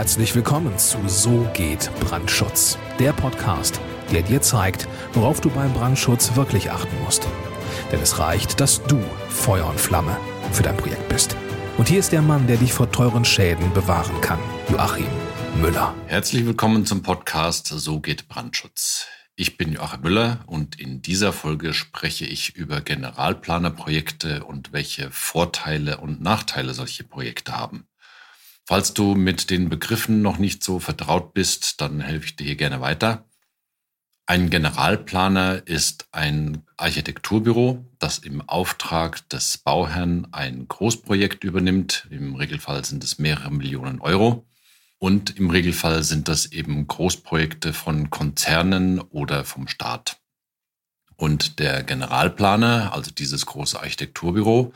Herzlich willkommen zu So geht Brandschutz, der Podcast, der dir zeigt, worauf du beim Brandschutz wirklich achten musst. Denn es reicht, dass du Feuer und Flamme für dein Projekt bist. Und hier ist der Mann, der dich vor teuren Schäden bewahren kann, Joachim Müller. Herzlich willkommen zum Podcast So geht Brandschutz. Ich bin Joachim Müller und in dieser Folge spreche ich über Generalplanerprojekte und welche Vorteile und Nachteile solche Projekte haben. Falls du mit den Begriffen noch nicht so vertraut bist, dann helfe ich dir hier gerne weiter. Ein Generalplaner ist ein Architekturbüro, das im Auftrag des Bauherrn ein Großprojekt übernimmt. Im Regelfall sind es mehrere Millionen Euro. Und im Regelfall sind das eben Großprojekte von Konzernen oder vom Staat. Und der Generalplaner, also dieses große Architekturbüro,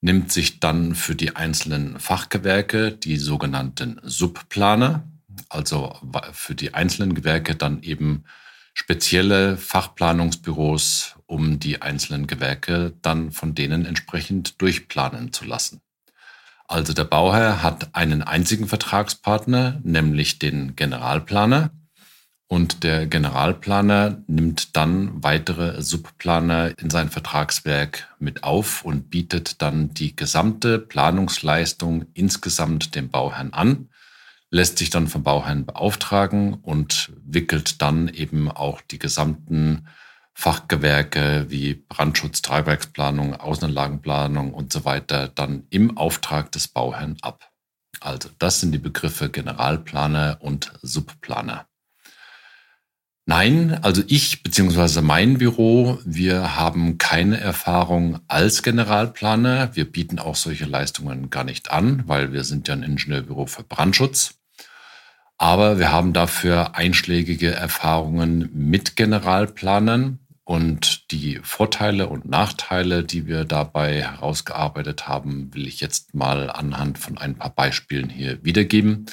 nimmt sich dann für die einzelnen Fachgewerke die sogenannten Subplaner, also für die einzelnen Gewerke dann eben spezielle Fachplanungsbüros, um die einzelnen Gewerke dann von denen entsprechend durchplanen zu lassen. Also der Bauherr hat einen einzigen Vertragspartner, nämlich den Generalplaner. Und der Generalplaner nimmt dann weitere Subplaner in sein Vertragswerk mit auf und bietet dann die gesamte Planungsleistung insgesamt dem Bauherrn an, lässt sich dann vom Bauherrn beauftragen und wickelt dann eben auch die gesamten Fachgewerke wie Brandschutz, Tragwerksplanung, Außenanlagenplanung und so weiter dann im Auftrag des Bauherrn ab. Also das sind die Begriffe Generalplaner und Subplaner. Nein, also ich bzw. mein Büro, wir haben keine Erfahrung als Generalplaner. Wir bieten auch solche Leistungen gar nicht an, weil wir sind ja ein Ingenieurbüro für Brandschutz. Aber wir haben dafür einschlägige Erfahrungen mit Generalplanern und die Vorteile und Nachteile, die wir dabei herausgearbeitet haben, will ich jetzt mal anhand von ein paar Beispielen hier wiedergeben,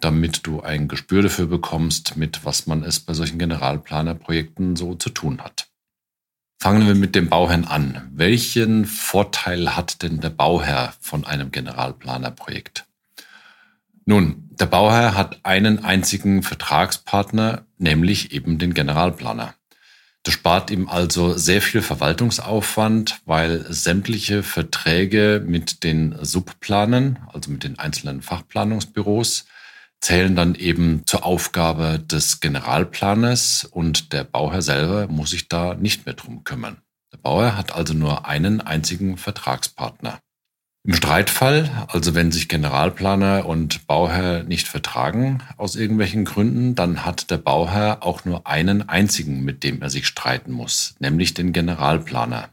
damit du ein Gespür dafür bekommst, mit was man es bei solchen Generalplanerprojekten so zu tun hat. Fangen wir mit dem Bauherrn an. Welchen Vorteil hat denn der Bauherr von einem Generalplanerprojekt? Nun, der Bauherr hat einen einzigen Vertragspartner, nämlich eben den Generalplaner. Das spart ihm also sehr viel Verwaltungsaufwand, weil sämtliche Verträge mit den Subplanern, also mit den einzelnen Fachplanungsbüros, zählen dann eben zur Aufgabe des Generalplaners und der Bauherr selber muss sich da nicht mehr drum kümmern. Der Bauherr hat also nur einen einzigen Vertragspartner. Im Streitfall, also wenn sich Generalplaner und Bauherr nicht vertragen aus irgendwelchen Gründen, dann hat der Bauherr auch nur einen einzigen, mit dem er sich streiten muss, nämlich den Generalplaner.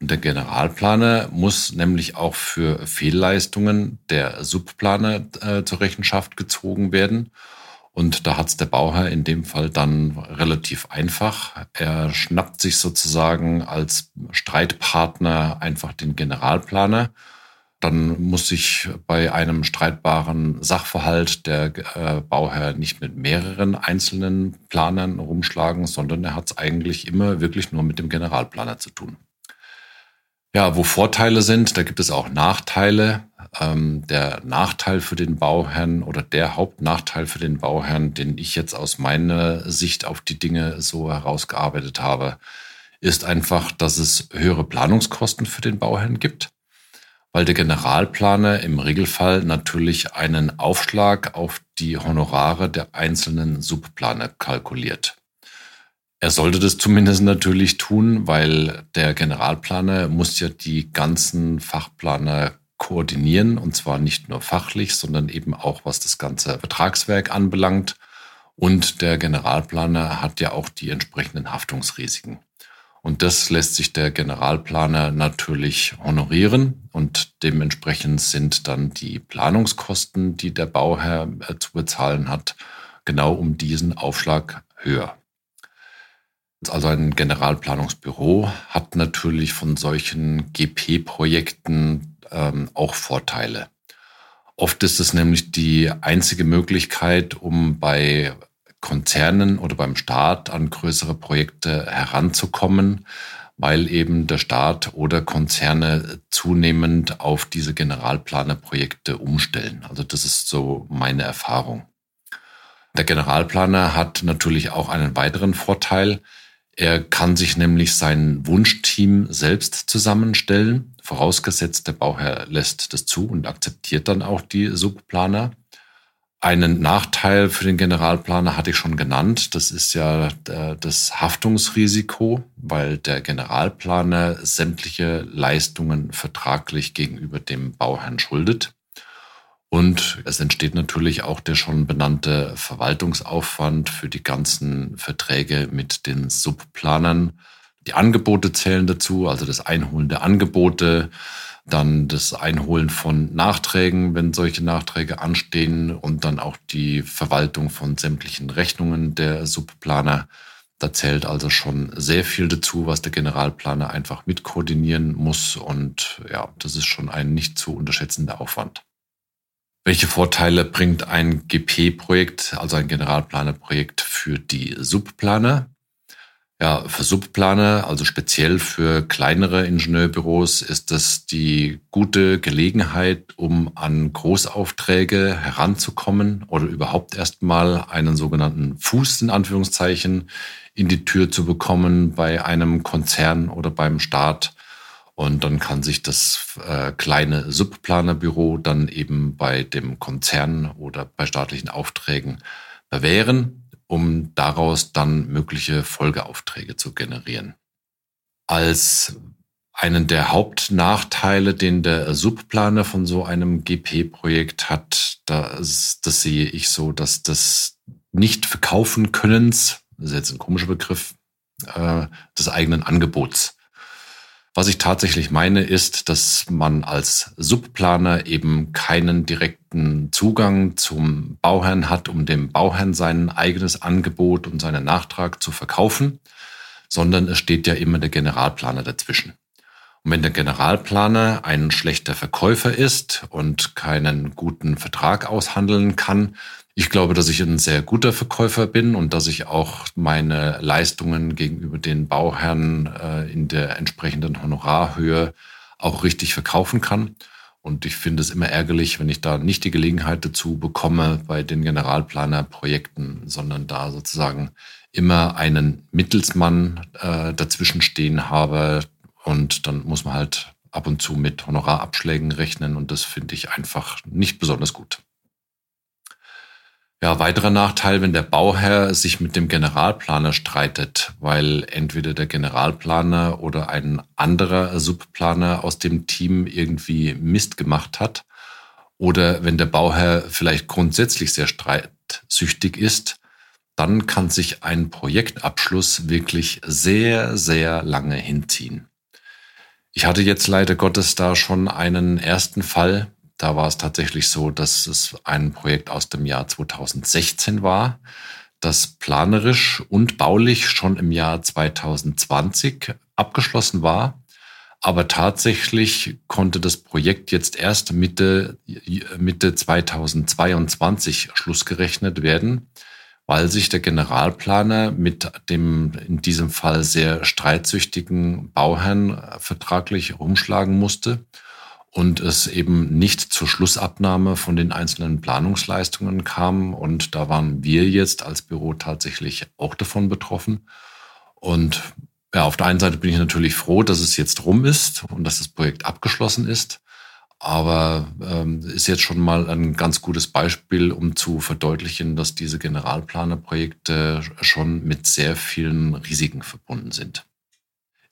Und der Generalplaner muss nämlich auch für Fehlleistungen der Subplaner äh, zur Rechenschaft gezogen werden. Und da hat es der Bauherr in dem Fall dann relativ einfach. Er schnappt sich sozusagen als Streitpartner einfach den Generalplaner dann muss sich bei einem streitbaren Sachverhalt der äh, Bauherr nicht mit mehreren einzelnen Planern rumschlagen, sondern er hat es eigentlich immer wirklich nur mit dem Generalplaner zu tun. Ja, wo Vorteile sind, da gibt es auch Nachteile. Ähm, der Nachteil für den Bauherrn oder der Hauptnachteil für den Bauherrn, den ich jetzt aus meiner Sicht auf die Dinge so herausgearbeitet habe, ist einfach, dass es höhere Planungskosten für den Bauherrn gibt weil der Generalplaner im Regelfall natürlich einen Aufschlag auf die Honorare der einzelnen Subplaner kalkuliert. Er sollte das zumindest natürlich tun, weil der Generalplaner muss ja die ganzen Fachplaner koordinieren und zwar nicht nur fachlich, sondern eben auch was das ganze Vertragswerk anbelangt. Und der Generalplaner hat ja auch die entsprechenden Haftungsrisiken. Und das lässt sich der Generalplaner natürlich honorieren und dementsprechend sind dann die Planungskosten, die der Bauherr äh, zu bezahlen hat, genau um diesen Aufschlag höher. Also ein Generalplanungsbüro hat natürlich von solchen GP-Projekten ähm, auch Vorteile. Oft ist es nämlich die einzige Möglichkeit, um bei Konzernen oder beim Staat an größere Projekte heranzukommen, weil eben der Staat oder Konzerne zunehmend auf diese Generalplanerprojekte umstellen. Also das ist so meine Erfahrung. Der Generalplaner hat natürlich auch einen weiteren Vorteil. Er kann sich nämlich sein Wunschteam selbst zusammenstellen, vorausgesetzt der Bauherr lässt das zu und akzeptiert dann auch die Subplaner. Einen Nachteil für den Generalplaner hatte ich schon genannt. Das ist ja das Haftungsrisiko, weil der Generalplaner sämtliche Leistungen vertraglich gegenüber dem Bauherrn schuldet. Und es entsteht natürlich auch der schon benannte Verwaltungsaufwand für die ganzen Verträge mit den Subplanern. Die Angebote zählen dazu, also das Einholen der Angebote, dann das Einholen von Nachträgen, wenn solche Nachträge anstehen und dann auch die Verwaltung von sämtlichen Rechnungen der Subplaner. Da zählt also schon sehr viel dazu, was der Generalplaner einfach mitkoordinieren muss und ja, das ist schon ein nicht zu unterschätzender Aufwand. Welche Vorteile bringt ein GP-Projekt, also ein Generalplanerprojekt für die Subplaner? Ja, für Subplaner, also speziell für kleinere Ingenieurbüros, ist das die gute Gelegenheit, um an Großaufträge heranzukommen oder überhaupt erstmal einen sogenannten Fuß in Anführungszeichen in die Tür zu bekommen bei einem Konzern oder beim Staat. Und dann kann sich das äh, kleine Subplanerbüro dann eben bei dem Konzern oder bei staatlichen Aufträgen bewähren, um daraus dann mögliche Folgeaufträge zu generieren. Als einen der Hauptnachteile, den der Subplaner von so einem GP-Projekt hat, das, das sehe ich so, dass das nicht verkaufen Könnens, das ist jetzt ein komischer Begriff, äh, des eigenen Angebots was ich tatsächlich meine, ist, dass man als Subplaner eben keinen direkten Zugang zum Bauherrn hat, um dem Bauherrn sein eigenes Angebot und seinen Nachtrag zu verkaufen, sondern es steht ja immer der Generalplaner dazwischen. Und wenn der Generalplaner ein schlechter Verkäufer ist und keinen guten Vertrag aushandeln kann, ich glaube, dass ich ein sehr guter Verkäufer bin und dass ich auch meine Leistungen gegenüber den Bauherren äh, in der entsprechenden Honorarhöhe auch richtig verkaufen kann. Und ich finde es immer ärgerlich, wenn ich da nicht die Gelegenheit dazu bekomme bei den Generalplanerprojekten, sondern da sozusagen immer einen Mittelsmann äh, dazwischen stehen habe. Und dann muss man halt ab und zu mit Honorarabschlägen rechnen. Und das finde ich einfach nicht besonders gut. Ja, weiterer Nachteil, wenn der Bauherr sich mit dem Generalplaner streitet, weil entweder der Generalplaner oder ein anderer Subplaner aus dem Team irgendwie Mist gemacht hat oder wenn der Bauherr vielleicht grundsätzlich sehr streitsüchtig ist, dann kann sich ein Projektabschluss wirklich sehr, sehr lange hinziehen. Ich hatte jetzt leider Gottes da schon einen ersten Fall, da war es tatsächlich so, dass es ein Projekt aus dem Jahr 2016 war, das planerisch und baulich schon im Jahr 2020 abgeschlossen war. Aber tatsächlich konnte das Projekt jetzt erst Mitte, Mitte 2022 schlussgerechnet werden, weil sich der Generalplaner mit dem in diesem Fall sehr streitsüchtigen Bauherrn vertraglich rumschlagen musste und es eben nicht zur Schlussabnahme von den einzelnen Planungsleistungen kam. Und da waren wir jetzt als Büro tatsächlich auch davon betroffen. Und ja, auf der einen Seite bin ich natürlich froh, dass es jetzt rum ist und dass das Projekt abgeschlossen ist. Aber ähm, ist jetzt schon mal ein ganz gutes Beispiel, um zu verdeutlichen, dass diese Generalplanerprojekte schon mit sehr vielen Risiken verbunden sind.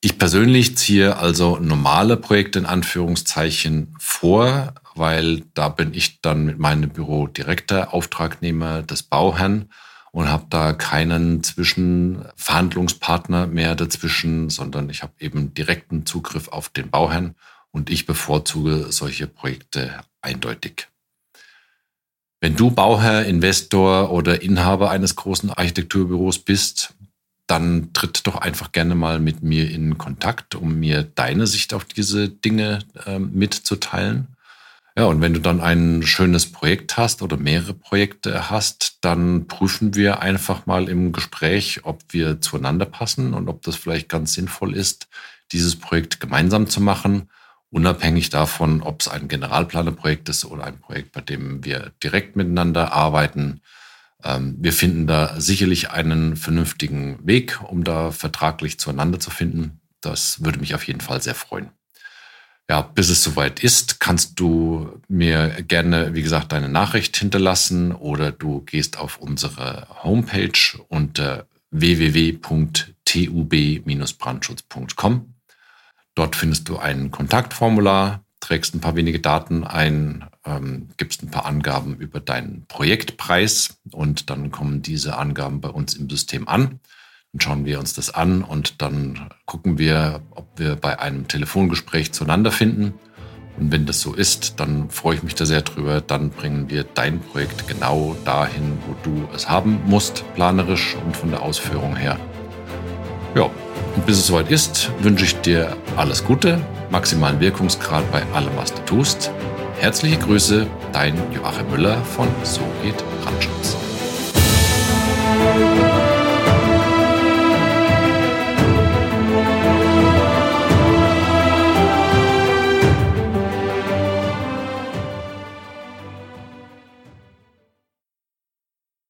Ich persönlich ziehe also normale Projekte in Anführungszeichen vor, weil da bin ich dann mit meinem Büro direkter Auftragnehmer des Bauherrn und habe da keinen Zwischenverhandlungspartner mehr dazwischen, sondern ich habe eben direkten Zugriff auf den Bauherrn und ich bevorzuge solche Projekte eindeutig. Wenn du Bauherr, Investor oder Inhaber eines großen Architekturbüros bist, dann tritt doch einfach gerne mal mit mir in Kontakt, um mir deine Sicht auf diese Dinge äh, mitzuteilen. Ja, und wenn du dann ein schönes Projekt hast oder mehrere Projekte hast, dann prüfen wir einfach mal im Gespräch, ob wir zueinander passen und ob das vielleicht ganz sinnvoll ist, dieses Projekt gemeinsam zu machen, unabhängig davon, ob es ein Generalplanerprojekt ist oder ein Projekt, bei dem wir direkt miteinander arbeiten Ähm, wir finden da sicherlich einen vernünftigen Weg, um da vertraglich zueinander zu finden. Das würde mich auf jeden Fall sehr freuen. Ja, bis es soweit ist, kannst du mir gerne, wie gesagt, deine Nachricht hinterlassen oder du gehst auf unsere Homepage unter www.tub-brandschutz.com. Dort findest du ein Kontaktformular, trägst ein paar wenige Daten ein, ähm, gibst ein paar Angaben über deinen Projektpreis und dann kommen diese Angaben bei uns im System an. Dann schauen wir uns das an und dann gucken wir, ob wir bei einem Telefongespräch zueinander finden. Und wenn das so ist, dann freue ich mich da sehr drüber. Dann bringen wir dein Projekt genau dahin, wo du es haben musst, planerisch und von der Ausführung her. Ja, und bis es soweit ist, wünsche ich dir alles Gute, maximalen Wirkungsgrad bei allem, was du tust. Herzliche Grüße, dein Joachim Müller von So geht Brandschutz.